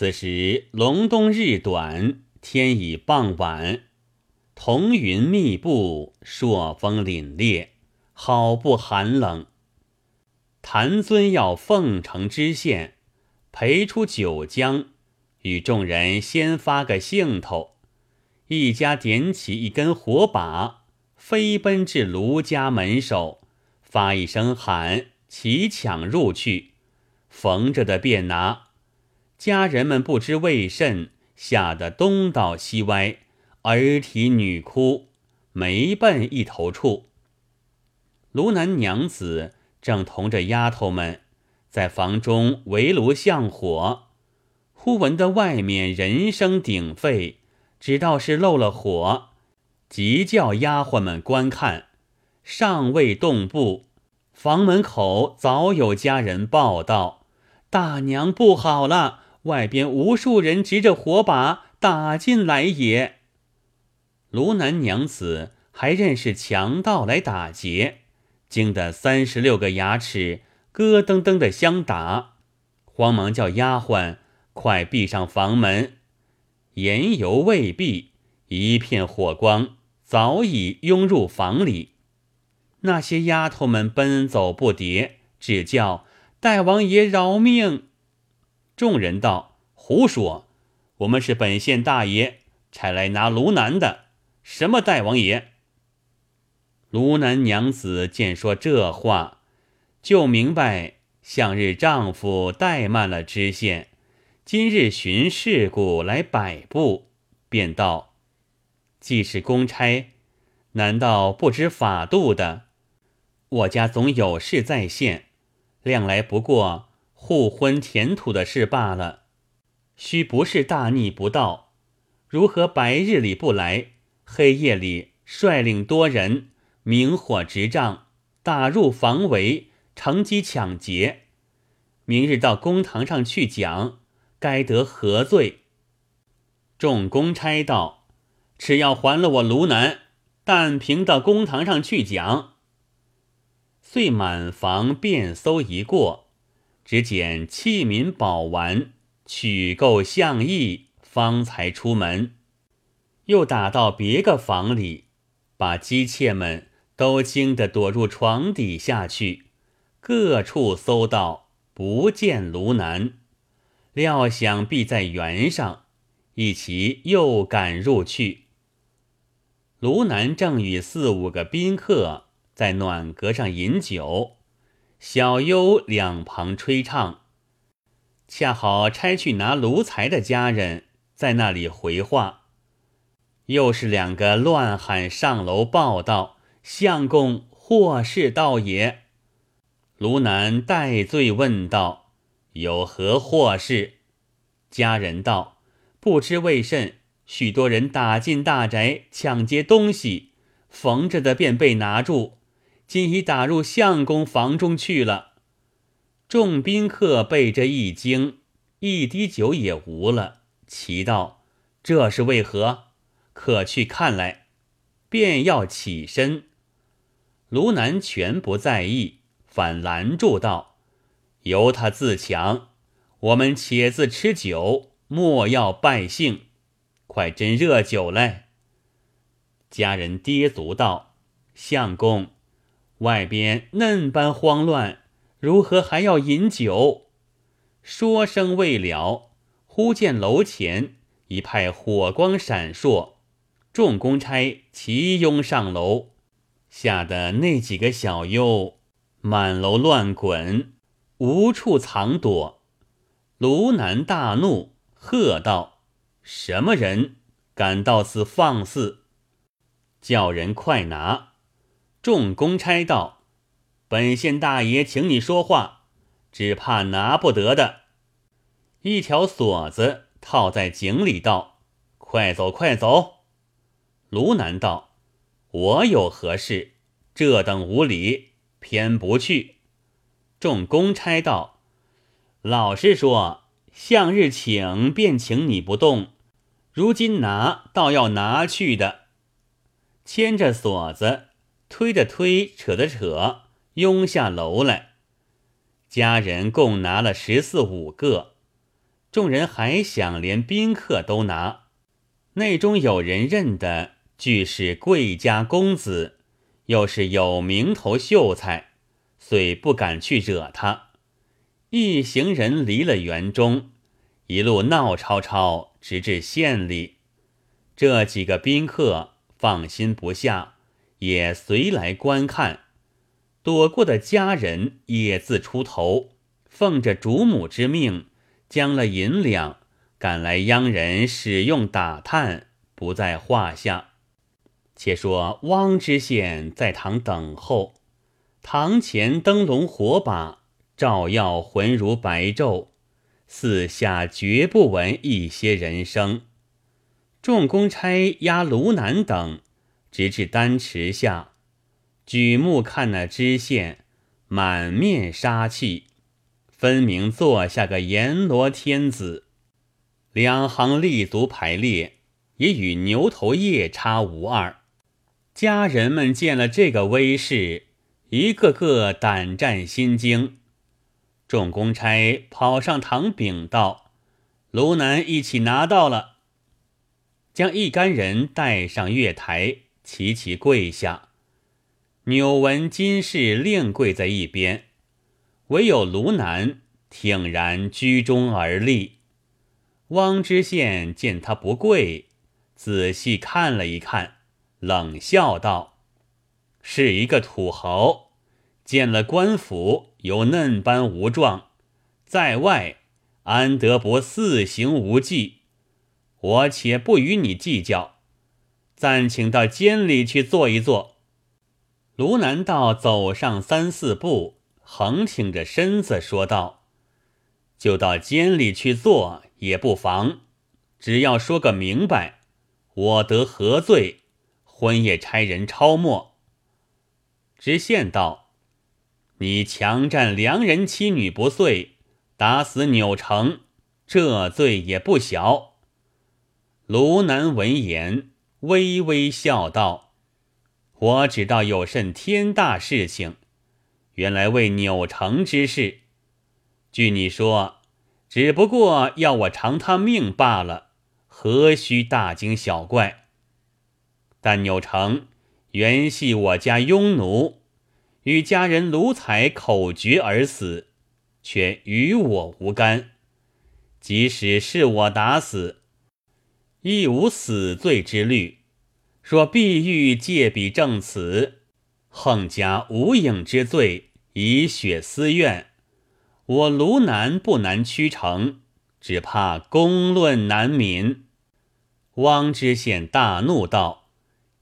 此时隆冬日短，天已傍晚，彤云密布，朔风凛冽，好不寒冷。谭尊要奉承知县，陪出九江，与众人先发个兴头。一家点起一根火把，飞奔至卢家门首，发一声喊，齐抢入去，缝着的便拿。家人们不知为甚，吓得东倒西歪，儿啼女哭，没奔一头处。卢南娘子。正同着丫头们在房中围炉向火，忽闻得外面人声鼎沸，知道是漏了火，急叫丫鬟们观看。尚未动步，房门口早有家人报道：“大娘不好了，外边无数人执着火把打进来也。”卢南娘子还认识强盗来打劫。惊得三十六个牙齿咯噔噔的相打，慌忙叫丫鬟快闭上房门。言犹未毕，一片火光早已拥入房里。那些丫头们奔走不迭，只叫大王爷饶命。众人道：“胡说！我们是本县大爷差来拿卢南的，什么大王爷？”卢南娘子见说这话，就明白向日丈夫怠慢了知县，今日寻事故来摆布，便道：“既是公差，难道不知法度的？我家总有事在县，量来不过互婚填土的事罢了，须不是大逆不道，如何白日里不来，黑夜里率领多人？”明火执仗，打入房围，乘机抢劫。明日到公堂上去讲，该得何罪？众公差道：“只要还了我卢南，但凭到公堂上去讲。”遂满房遍搜一过，只捡器皿宝玩，取够相意，方才出门。又打到别个房里，把姬妾们。都惊得躲入床底下去，各处搜到不见卢南，料想必在园上，一齐又赶入去。卢南正与四五个宾客在暖阁上饮酒，小优两旁吹唱，恰好差去拿炉材的家人在那里回话，又是两个乱喊上楼报道。相公，祸事道也。卢南戴罪问道：“有何祸事？”家人道：“不知为甚，许多人打进大宅抢劫东西，缝着的便被拿住，今已打入相公房中去了。”众宾客被这一惊，一滴酒也无了，奇道：“这是为何？可去看来。”便要起身。卢南全不在意，反拦住道：“由他自强，我们且自吃酒，莫要败兴。快斟热酒来。”家人跌足道：“相公，外边嫩般慌乱，如何还要饮酒？”说声未了，忽见楼前一派火光闪烁，众公差齐拥上楼。吓得那几个小优满楼乱滚，无处藏躲。卢南大怒，喝道：“什么人敢到此放肆？叫人快拿！”众公差道：“本县大爷请你说话，只怕拿不得的。”一条锁子套在井里，道：“快走，快走！”卢南道。我有何事？这等无礼，偏不去。众公差道：“老实说，向日请便请你不动，如今拿倒要拿去的。”牵着锁子，推的推，扯的扯，拥下楼来。家人共拿了十四五个，众人还想连宾客都拿，内中有人认的，俱是贵家公子，又是有名头秀才，遂不敢去惹他。一行人离了园中，一路闹吵吵，直至县里。这几个宾客放心不下，也随来观看。躲过的家人也自出头，奉着主母之命，将了银两赶来央人使用打探，不在话下。且说汪知县在堂等候，堂前灯笼火把。照耀浑如白昼，四下绝不闻一些人声。众公差押卢南等，直至丹池下，举目看那知县，满面杀气，分明坐下个阎罗天子。两行立足排列，也与牛头夜叉无二。家人们见了这个威势，一个个胆战心惊。众公差跑上堂禀道：“卢南一起拿到了。”将一干人带上月台，齐齐跪下。纽文金氏另跪在一边，唯有卢南挺然居中而立。汪知县见他不跪，仔细看了一看，冷笑道：“是一个土豪。”见了官府，有嫩般无状，在外安得不四行无忌？我且不与你计较，暂请到监里去坐一坐。卢南道走上三四步，横挺着身子说道：“就到监里去坐也不妨，只要说个明白，我得何罪？婚夜差人抄没。”知县道。你强占良人妻女不遂，打死钮成，这罪也不小。卢南闻言，微微笑道：“我只道有甚天大事情，原来为钮成之事。据你说，只不过要我偿他命罢了，何须大惊小怪？但钮成原系我家庸奴。”与家人卢才口决而死，却与我无干。即使是我打死，亦无死罪之虑。若必欲借笔证此，横加无影之罪，以雪私怨，我卢南不难屈成，只怕公论难泯。汪知县大怒道：“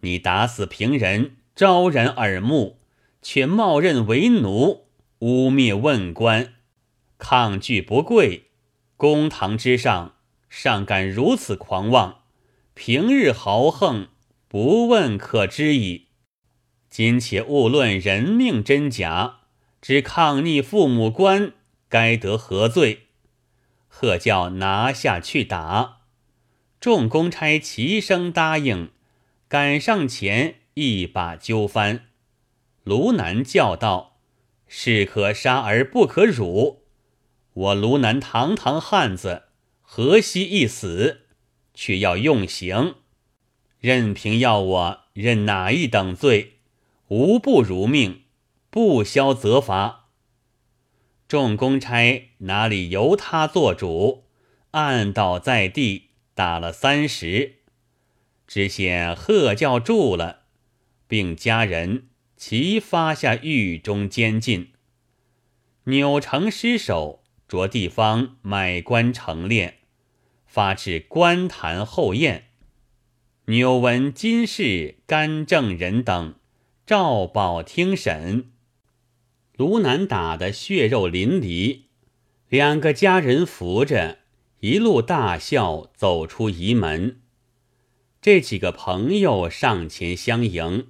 你打死平人，昭然耳目。”却冒认为奴，污蔑问官，抗拒不跪，公堂之上尚敢如此狂妄，平日豪横，不问可知矣。今且勿论人命真假，只抗逆父母官，该得何罪？喝叫拿下去打。众公差齐声答应，赶上前一把揪翻。卢南叫道：“士可杀而不可辱。我卢南堂堂汉子，何惜一死？却要用刑，任凭要我认哪一等罪，无不如命，不消责罚。”众公差哪里由他做主，按倒在地，打了三十。知县喝叫住了，并家人。齐发下狱中监禁，钮成失手，着地方买官成殓，发至官坛后宴。钮闻金氏、干正人等赵宝听审，卢南打得血肉淋漓，两个家人扶着，一路大笑走出仪门。这几个朋友上前相迎。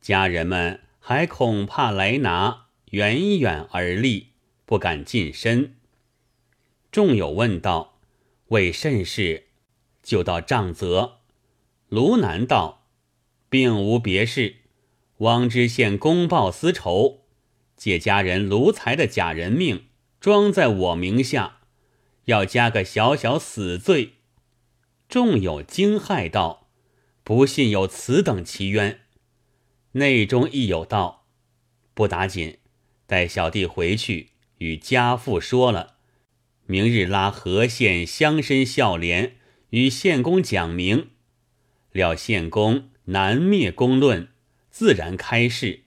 家人们还恐怕来拿，远远而立，不敢近身。众友问道：“为甚事？”就道杖责。卢南道：“并无别事。汪知县公报私仇，借家人卢才的假人命，装在我名下，要加个小小死罪。众有惊骇道：“不信有此等奇冤。”内中亦有道：“不打紧，待小弟回去与家父说了，明日拉河县乡绅孝廉与县公讲明。料县公难灭公论，自然开释。”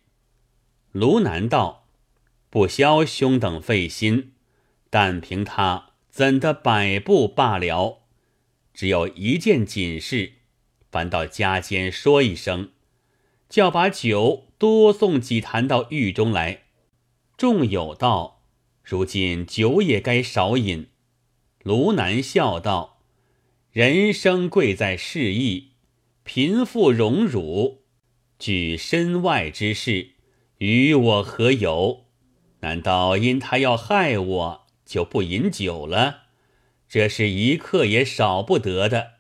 卢南道：“不消兄等费心，但凭他怎的摆布罢了。”只有一件紧事，烦到家间说一声，叫把酒多送几坛到狱中来。众友道：“如今酒也该少饮。”卢南笑道：“人生贵在适意，贫富荣辱，举身外之事，与我何有？难道因他要害我，就不饮酒了？”这是一刻也少不得的。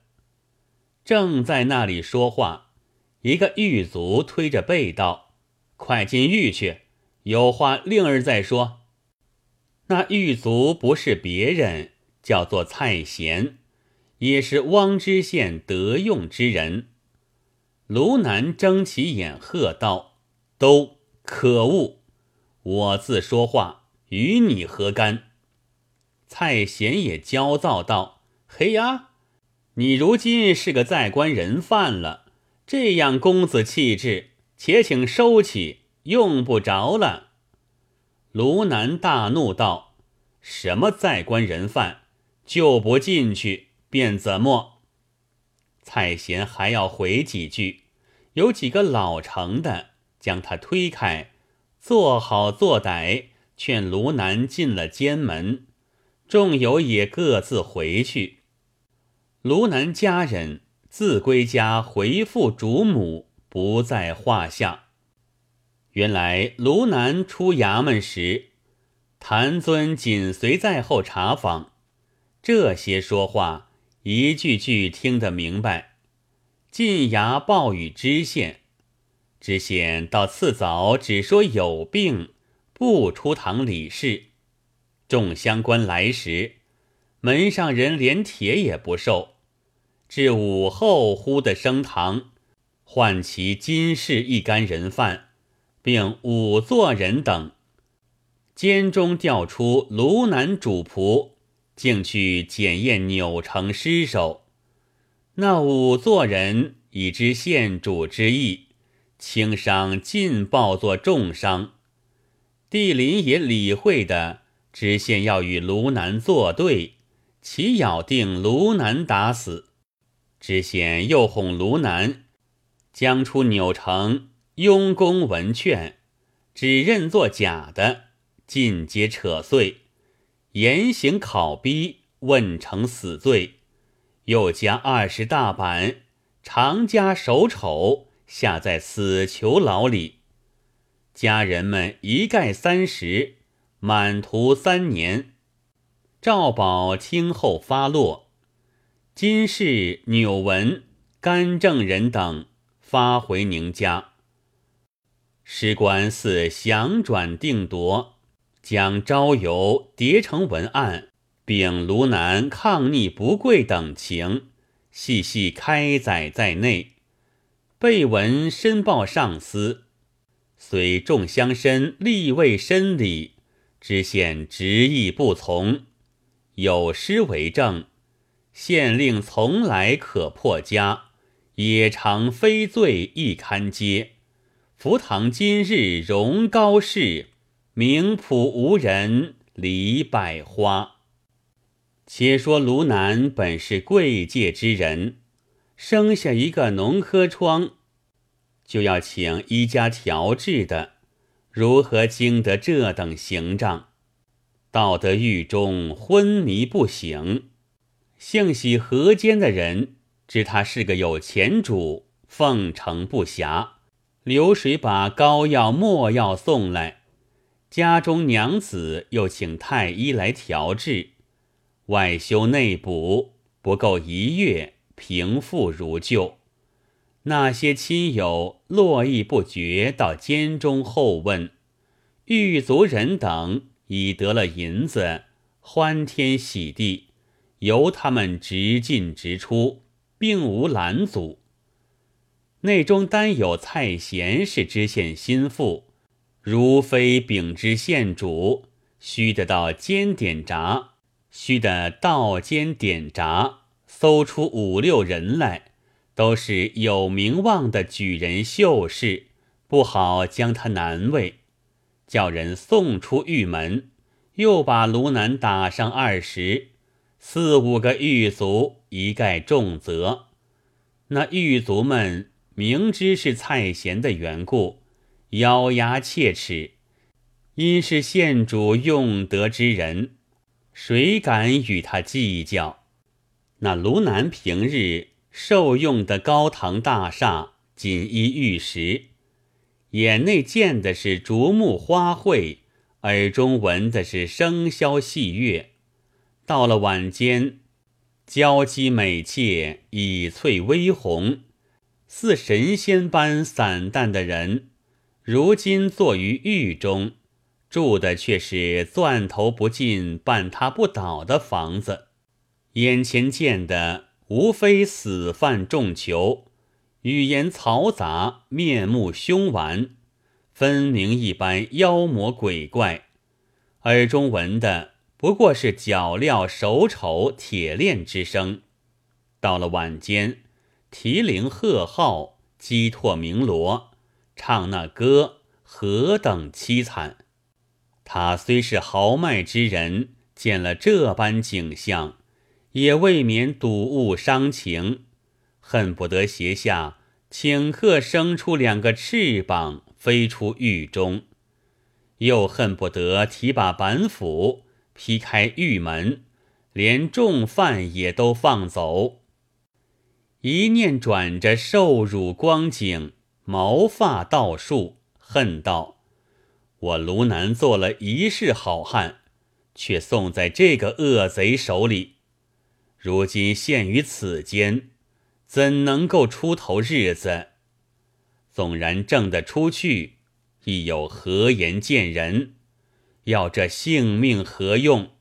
正在那里说话，一个狱卒推着背道：“快进狱去，有话令儿再说。”那狱卒不是别人，叫做蔡贤，也是汪知县得用之人。卢南睁起眼喝道：“都可恶！我自说话，与你何干？”蔡贤也焦躁道：“嘿呀，你如今是个在官人犯了，这样公子气质，且请收起，用不着了。”卢南大怒道：“什么在官人犯，就不进去，便怎么？”蔡贤还要回几句，有几个老成的将他推开，做好做歹，劝卢南进了监门。众友也各自回去。卢南家人自归家，回复主母，不在话下。原来卢南出衙门时，谭尊紧随在后查访，这些说话一句句听得明白。进衙报与知县，知县到次早只说有病，不出堂理事。众乡官来时，门上人连帖也不受。至午后，忽的升堂，唤其金氏一干人犯，并五座人等。监中调出卢南主仆，竟去检验钮城尸首。那五座人已知县主之意，轻伤尽报作重伤。地林也理会的。知县要与卢南作对，其咬定卢南打死。知县又哄卢南，将出钮城雍公文劝，只认作假的，尽皆扯碎，严刑拷逼，问成死罪，又加二十大板，常加手丑，下在死囚牢里。家人们一概三十。满徒三年，赵宝听后发落。金氏、纽文、甘正人等发回宁家。师官似详转定夺，将招游叠成文案，并卢南抗逆不跪等情，细细开载在内。备文申报上司，虽众乡绅立位申礼。知县执意不从，有诗为证：“县令从来可破家，也常非罪亦堪接。福堂今日荣高士，名仆无人离百花。”且说卢南本是贵界之人，生下一个脓科疮，就要请医家调治的。如何经得这等刑杖？到得狱中昏迷不醒。幸喜河间的人知他是个有钱主，奉承不暇，流水把膏药墨药送来。家中娘子又请太医来调治，外修内补，不够一月，平复如旧。那些亲友络绎不绝到监中候问，狱卒人等已得了银子，欢天喜地，由他们直进直出，并无拦阻。内中单有蔡贤是知县心腹，如非秉知县主，须得到监点闸，须得到监点闸，搜出五六人来，都是有名望的举人秀士，不好将他难为，叫人送出狱门，又把卢南打上二十，四五个狱卒一概重责。那狱卒们。明知是蔡贤的缘故，咬牙切齿。因是县主用德之人，谁敢与他计较？那卢南平日受用的高堂大厦，锦衣玉食，眼内见的是竹木花卉，耳中闻的是笙箫戏乐。到了晚间，娇姬美妾，以翠微红。似神仙般散淡的人，如今坐于狱中，住的却是钻头不进、半塌不倒的房子。眼前见的无非死犯重囚，语言嘈杂，面目凶顽，分明一般妖魔鬼怪；耳中闻的不过是脚镣手丑、铁链之声。到了晚间。提铃喝号，击拓鸣锣，唱那歌，何等凄惨！他虽是豪迈之人，见了这般景象，也未免睹物伤情，恨不得斜下顷刻生出两个翅膀，飞出狱中；又恨不得提把板斧，劈开狱门，连重犯也都放走。一念转着受辱光景，毛发倒竖，恨道：“我卢南做了一世好汉，却送在这个恶贼手里，如今陷于此间，怎能够出头日子？纵然挣得出去，亦有何颜见人？要这性命何用？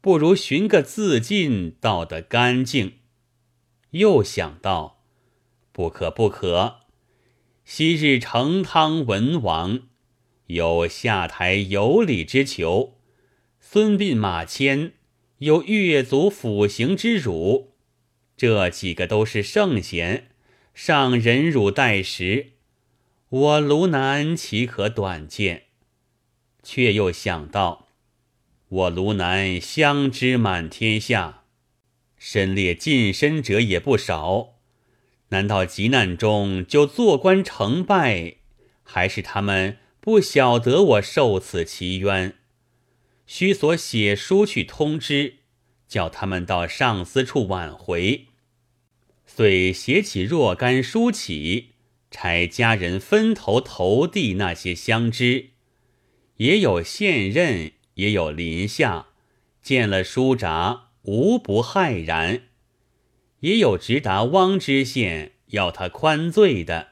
不如寻个自尽，倒得干净。”又想到，不可不可。昔日成汤文王有下台有礼之求，孙膑马迁有越族辅行之辱，这几个都是圣贤，尚忍辱待时。我卢南岂可短见？却又想到，我卢南相知满天下。身列近身者也不少，难道急难中就坐观成败，还是他们不晓得我受此奇冤？须所写书去通知，叫他们到上司处挽回。遂写起若干书起，差家人分头投递那些相知，也有现任，也有临下，见了书札。无不骇然，也有直达汪知县要他宽罪的，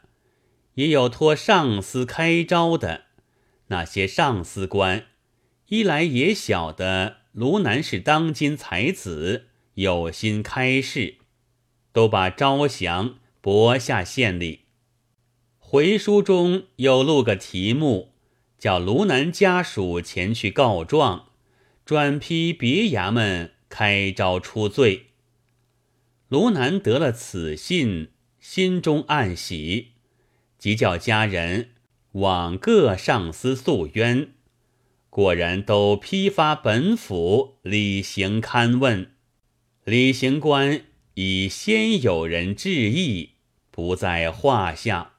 也有托上司开招的。那些上司官，一来也晓得卢南是当今才子，有心开示，都把招降驳下县里。回书中有录个题目，叫卢南家属前去告状，转批别衙门。开招出罪，卢南得了此信，心中暗喜，即叫家人往各上司诉冤。果然都批发本府李行勘问，李行官已先有人致意，不在话下。